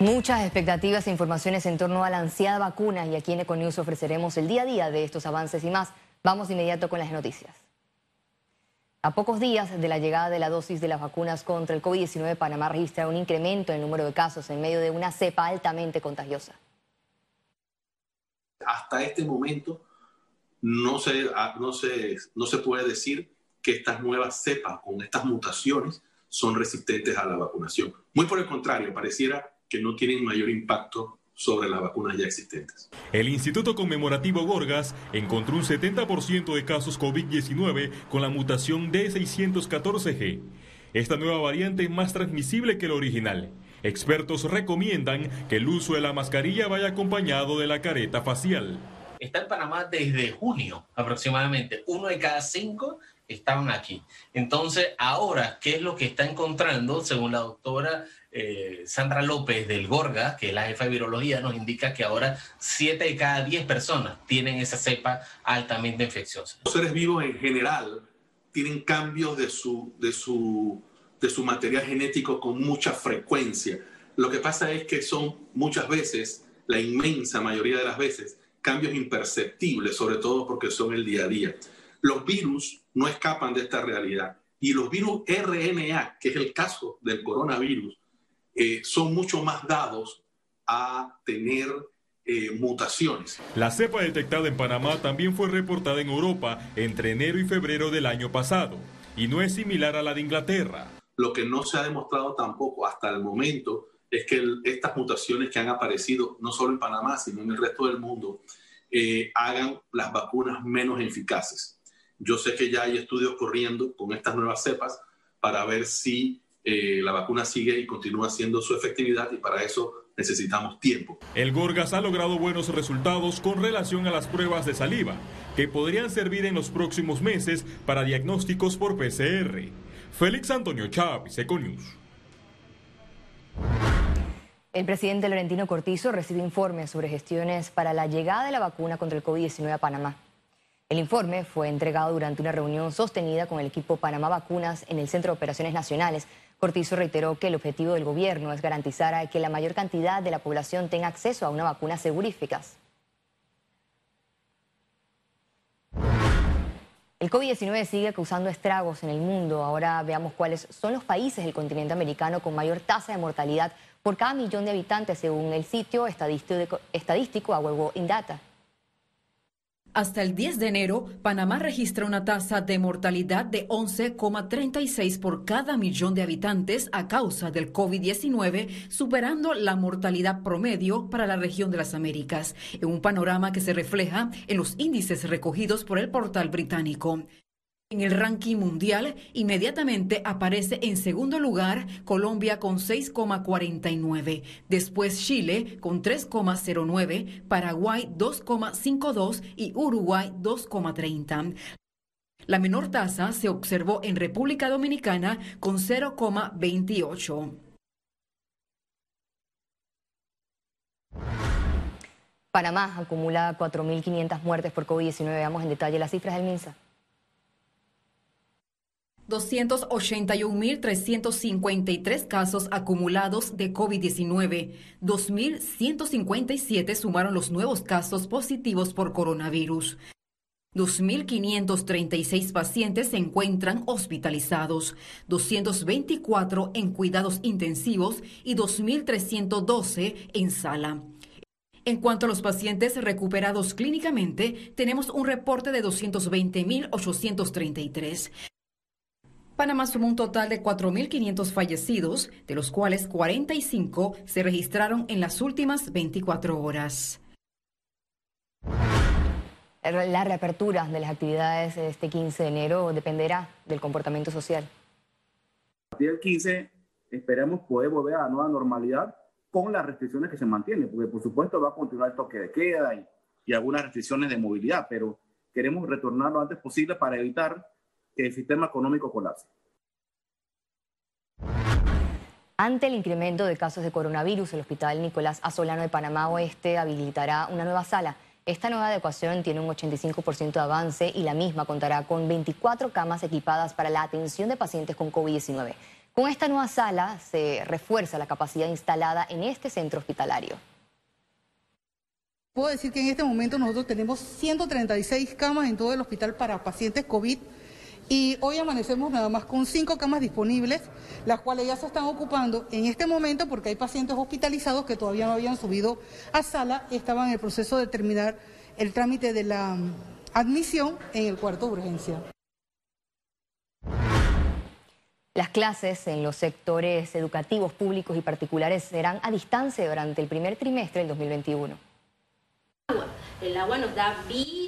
Muchas expectativas e informaciones en torno a la ansiada vacuna y aquí en Econews ofreceremos el día a día de estos avances y más. Vamos inmediato con las noticias. A pocos días de la llegada de la dosis de las vacunas contra el COVID-19, Panamá registra un incremento en el número de casos en medio de una cepa altamente contagiosa. Hasta este momento no se, ah, no se, no se puede decir que estas nuevas cepas con estas mutaciones son resistentes a la vacunación. Muy por el contrario, pareciera que no tienen mayor impacto sobre las vacunas ya existentes. El Instituto Conmemorativo Gorgas encontró un 70% de casos COVID-19 con la mutación D614G. Esta nueva variante es más transmisible que la original. Expertos recomiendan que el uso de la mascarilla vaya acompañado de la careta facial. Está en Panamá desde junio aproximadamente. Uno de cada cinco estaban aquí. Entonces, ahora, ¿qué es lo que está encontrando? Según la doctora eh, Sandra López del Gorga, que es la jefa de virología, nos indica que ahora 7 de cada 10 personas tienen esa cepa altamente infecciosa. Los seres vivos en general tienen cambios de su, de su, de su material genético con mucha frecuencia. Lo que pasa es que son muchas veces, la inmensa mayoría de las veces, cambios imperceptibles, sobre todo porque son el día a día. Los virus no escapan de esta realidad. Y los virus RNA, que es el caso del coronavirus, eh, son mucho más dados a tener eh, mutaciones. La cepa detectada en Panamá también fue reportada en Europa entre enero y febrero del año pasado y no es similar a la de Inglaterra. Lo que no se ha demostrado tampoco hasta el momento es que estas mutaciones que han aparecido no solo en Panamá, sino en el resto del mundo, eh, hagan las vacunas menos eficaces. Yo sé que ya hay estudios corriendo con estas nuevas cepas para ver si eh, la vacuna sigue y continúa haciendo su efectividad y para eso necesitamos tiempo. El Gorgas ha logrado buenos resultados con relación a las pruebas de saliva, que podrían servir en los próximos meses para diagnósticos por PCR. Félix Antonio Chávez, Econius. El presidente Laurentino Cortizo recibe informes sobre gestiones para la llegada de la vacuna contra el COVID-19 a Panamá. El informe fue entregado durante una reunión sostenida con el equipo Panamá Vacunas en el Centro de Operaciones Nacionales. Cortizo reiteró que el objetivo del gobierno es garantizar que la mayor cantidad de la población tenga acceso a una vacuna eficaz. El COVID-19 sigue causando estragos en el mundo. Ahora veamos cuáles son los países del continente americano con mayor tasa de mortalidad por cada millón de habitantes, según el sitio estadístico, estadístico a huevo Indata. Hasta el 10 de enero, Panamá registra una tasa de mortalidad de 11,36 por cada millón de habitantes a causa del COVID-19, superando la mortalidad promedio para la región de las Américas, en un panorama que se refleja en los índices recogidos por el portal británico. En el ranking mundial, inmediatamente aparece en segundo lugar Colombia con 6,49, después Chile con 3,09, Paraguay 2,52 y Uruguay 2,30. La menor tasa se observó en República Dominicana con 0,28. Panamá acumula 4.500 muertes por COVID-19. Veamos en detalle las cifras del MINSA. 281.353 casos acumulados de COVID-19. 2.157 sumaron los nuevos casos positivos por coronavirus. 2.536 pacientes se encuentran hospitalizados, 224 en cuidados intensivos y 2.312 en sala. En cuanto a los pacientes recuperados clínicamente, tenemos un reporte de 220.833. Panamá sumó un total de 4.500 fallecidos, de los cuales 45 se registraron en las últimas 24 horas. La reapertura de las actividades de este 15 de enero dependerá del comportamiento social. A partir del 15 esperemos poder volver a la nueva normalidad con las restricciones que se mantienen, porque por supuesto va a continuar el toque de queda y, y algunas restricciones de movilidad, pero queremos retornar lo antes posible para evitar que el sistema económico colapse. Ante el incremento de casos de coronavirus, el Hospital Nicolás Asolano de Panamá Oeste habilitará una nueva sala. Esta nueva adecuación tiene un 85% de avance y la misma contará con 24 camas equipadas para la atención de pacientes con COVID-19. Con esta nueva sala se refuerza la capacidad instalada en este centro hospitalario. Puedo decir que en este momento nosotros tenemos 136 camas en todo el hospital para pacientes COVID y hoy amanecemos nada más con cinco camas disponibles, las cuales ya se están ocupando en este momento porque hay pacientes hospitalizados que todavía no habían subido a sala, estaban en el proceso de terminar el trámite de la mm, admisión en el cuarto de urgencia. Las clases en los sectores educativos públicos y particulares serán a distancia durante el primer trimestre del 2021. El agua nos da vida.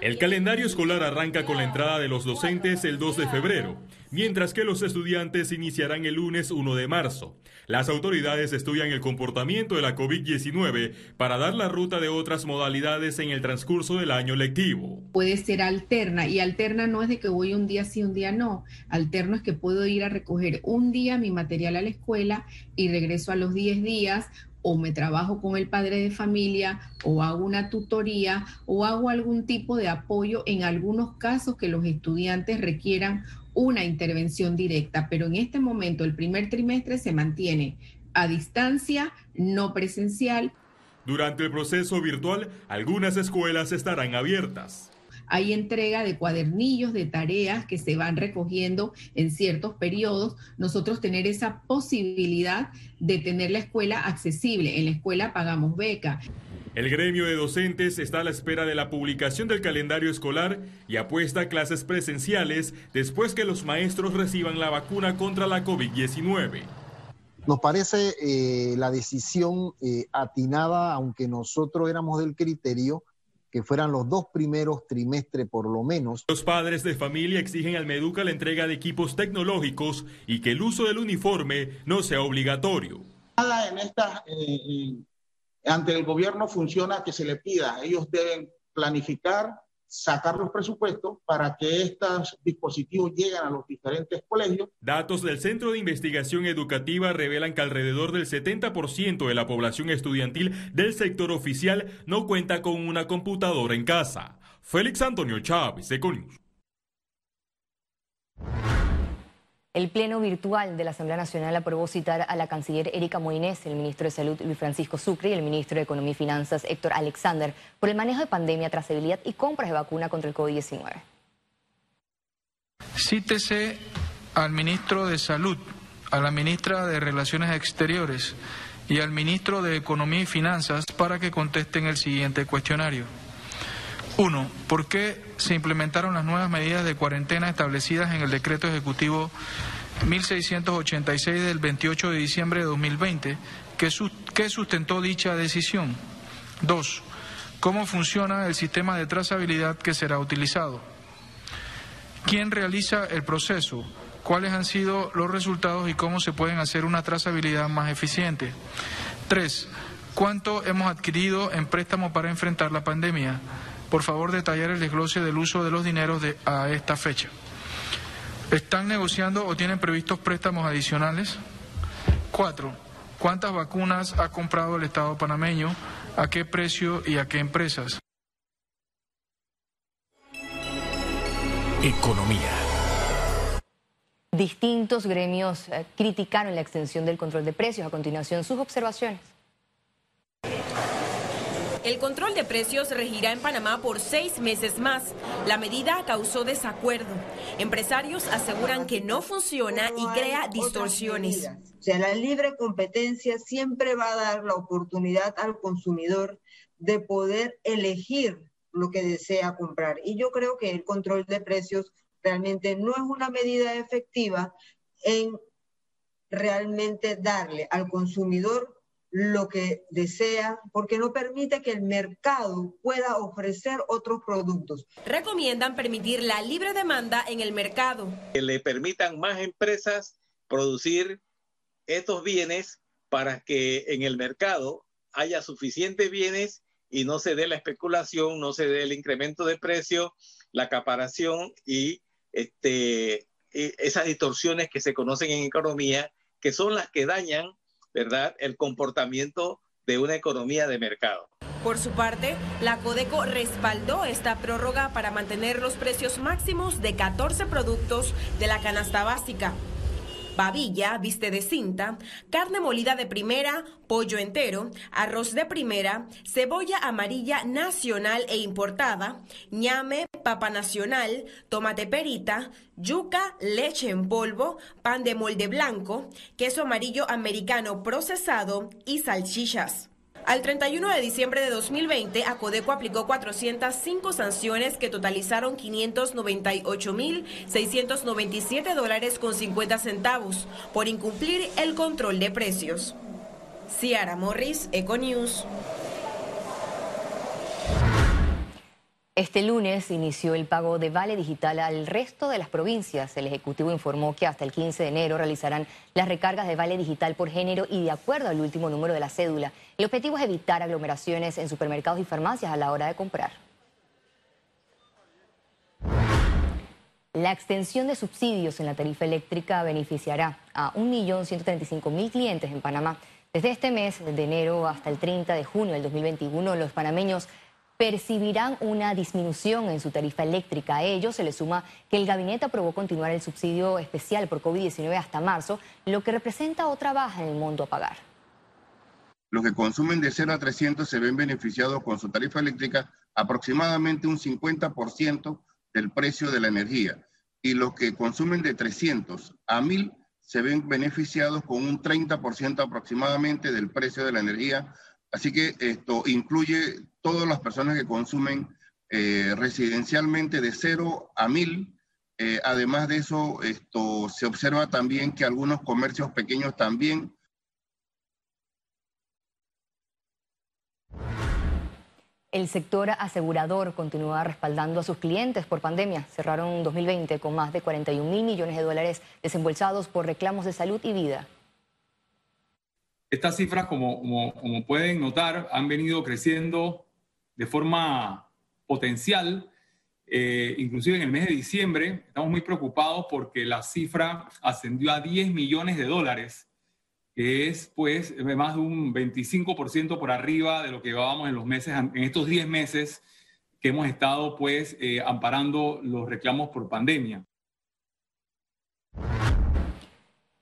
El calendario escolar arranca con la entrada de los docentes el 2 de febrero, mientras que los estudiantes iniciarán el lunes 1 de marzo. Las autoridades estudian el comportamiento de la COVID-19 para dar la ruta de otras modalidades en el transcurso del año lectivo. Puede ser alterna y alterna no es de que voy un día sí, un día no. Alterno es que puedo ir a recoger un día mi material a la escuela y regreso a los 10 días o me trabajo con el padre de familia o hago una tutoría o hago algún tipo de apoyo en algunos casos que los estudiantes requieran una intervención directa, pero en este momento el primer trimestre se mantiene a distancia, no presencial. Durante el proceso virtual, algunas escuelas estarán abiertas hay entrega de cuadernillos, de tareas que se van recogiendo en ciertos periodos, nosotros tener esa posibilidad de tener la escuela accesible. En la escuela pagamos beca. El gremio de docentes está a la espera de la publicación del calendario escolar y apuesta a clases presenciales después que los maestros reciban la vacuna contra la COVID-19. Nos parece eh, la decisión eh, atinada, aunque nosotros éramos del criterio que fueran los dos primeros trimestres por lo menos. Los padres de familia exigen al Meduca la entrega de equipos tecnológicos y que el uso del uniforme no sea obligatorio. Nada en esta, eh, eh, ante el gobierno funciona que se le pida. Ellos deben planificar sacar los presupuestos para que estos dispositivos lleguen a los diferentes colegios. Datos del Centro de Investigación Educativa revelan que alrededor del 70% de la población estudiantil del sector oficial no cuenta con una computadora en casa. Félix Antonio Chávez, Econius. El Pleno Virtual de la Asamblea Nacional aprobó citar a la canciller Erika Moines, el ministro de Salud Luis Francisco Sucre y el ministro de Economía y Finanzas Héctor Alexander por el manejo de pandemia, trazabilidad y compras de vacuna contra el COVID-19. Cítese al ministro de Salud, a la ministra de Relaciones Exteriores y al ministro de Economía y Finanzas para que contesten el siguiente cuestionario. Uno, ¿por qué se implementaron las nuevas medidas de cuarentena establecidas en el decreto ejecutivo 1686 del 28 de diciembre de 2020? ¿Qué sustentó dicha decisión? Dos, ¿cómo funciona el sistema de trazabilidad que será utilizado? ¿Quién realiza el proceso? ¿Cuáles han sido los resultados y cómo se pueden hacer una trazabilidad más eficiente? Tres, ¿cuánto hemos adquirido en préstamo para enfrentar la pandemia? Por favor detallar el desglose del uso de los dineros de, a esta fecha. ¿Están negociando o tienen previstos préstamos adicionales? Cuatro, ¿cuántas vacunas ha comprado el Estado panameño? ¿A qué precio y a qué empresas? Economía. Distintos gremios eh, criticaron la extensión del control de precios. A continuación, sus observaciones. El control de precios regirá en Panamá por seis meses más. La medida causó desacuerdo. Empresarios aseguran que no funciona y crea distorsiones. O sea, la libre competencia siempre va a dar la oportunidad al consumidor de poder elegir lo que desea comprar. Y yo creo que el control de precios realmente no es una medida efectiva en realmente darle al consumidor lo que desea, porque no permite que el mercado pueda ofrecer otros productos. Recomiendan permitir la libre demanda en el mercado. Que le permitan más empresas producir estos bienes para que en el mercado haya suficientes bienes y no se dé la especulación, no se dé el incremento de precio, la acaparación y este, esas distorsiones que se conocen en economía, que son las que dañan el comportamiento de una economía de mercado. Por su parte, la Codeco respaldó esta prórroga para mantener los precios máximos de 14 productos de la canasta básica. Babilla, viste de cinta, carne molida de primera, pollo entero, arroz de primera, cebolla amarilla nacional e importada, ñame, papa nacional, tomate perita, yuca, leche en polvo, pan de molde blanco, queso amarillo americano procesado y salchichas. Al 31 de diciembre de 2020, Acodeco aplicó 405 sanciones que totalizaron 598.697 dólares con 50 centavos por incumplir el control de precios. Ciara Morris, Econews. Este lunes inició el pago de Vale Digital al resto de las provincias. El Ejecutivo informó que hasta el 15 de enero realizarán las recargas de Vale Digital por género y de acuerdo al último número de la cédula. El objetivo es evitar aglomeraciones en supermercados y farmacias a la hora de comprar. La extensión de subsidios en la tarifa eléctrica beneficiará a 1.135.000 clientes en Panamá. Desde este mes de enero hasta el 30 de junio del 2021, los panameños percibirán una disminución en su tarifa eléctrica. A ello se le suma que el gabinete aprobó continuar el subsidio especial por COVID-19 hasta marzo, lo que representa otra baja en el monto a pagar. Los que consumen de 0 a 300 se ven beneficiados con su tarifa eléctrica aproximadamente un 50% del precio de la energía y los que consumen de 300 a 1000 se ven beneficiados con un 30% aproximadamente del precio de la energía Así que esto incluye todas las personas que consumen eh, residencialmente de 0 a 1000. Eh, además de eso, esto se observa también que algunos comercios pequeños también El sector asegurador continúa respaldando a sus clientes por pandemia. Cerraron 2020 con más de 41 mil millones de dólares desembolsados por reclamos de salud y vida. Estas cifras, como, pueden notar, han venido creciendo de forma potencial. Eh, inclusive en el mes de diciembre estamos muy preocupados porque la cifra ascendió a 10 millones de dólares, que es pues más de un 25% por arriba de lo que llevábamos en los meses, en estos 10 meses que hemos estado pues eh, amparando los reclamos por pandemia.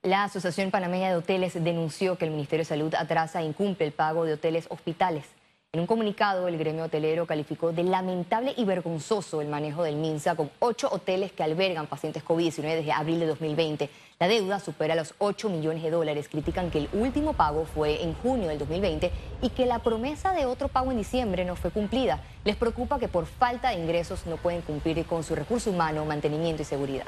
La Asociación Panameña de Hoteles denunció que el Ministerio de Salud atrasa e incumple el pago de hoteles hospitales. En un comunicado, el gremio hotelero calificó de lamentable y vergonzoso el manejo del MINSA con ocho hoteles que albergan pacientes COVID-19 desde abril de 2020. La deuda supera los 8 millones de dólares. Critican que el último pago fue en junio del 2020 y que la promesa de otro pago en diciembre no fue cumplida. Les preocupa que por falta de ingresos no pueden cumplir con su recurso humano, mantenimiento y seguridad.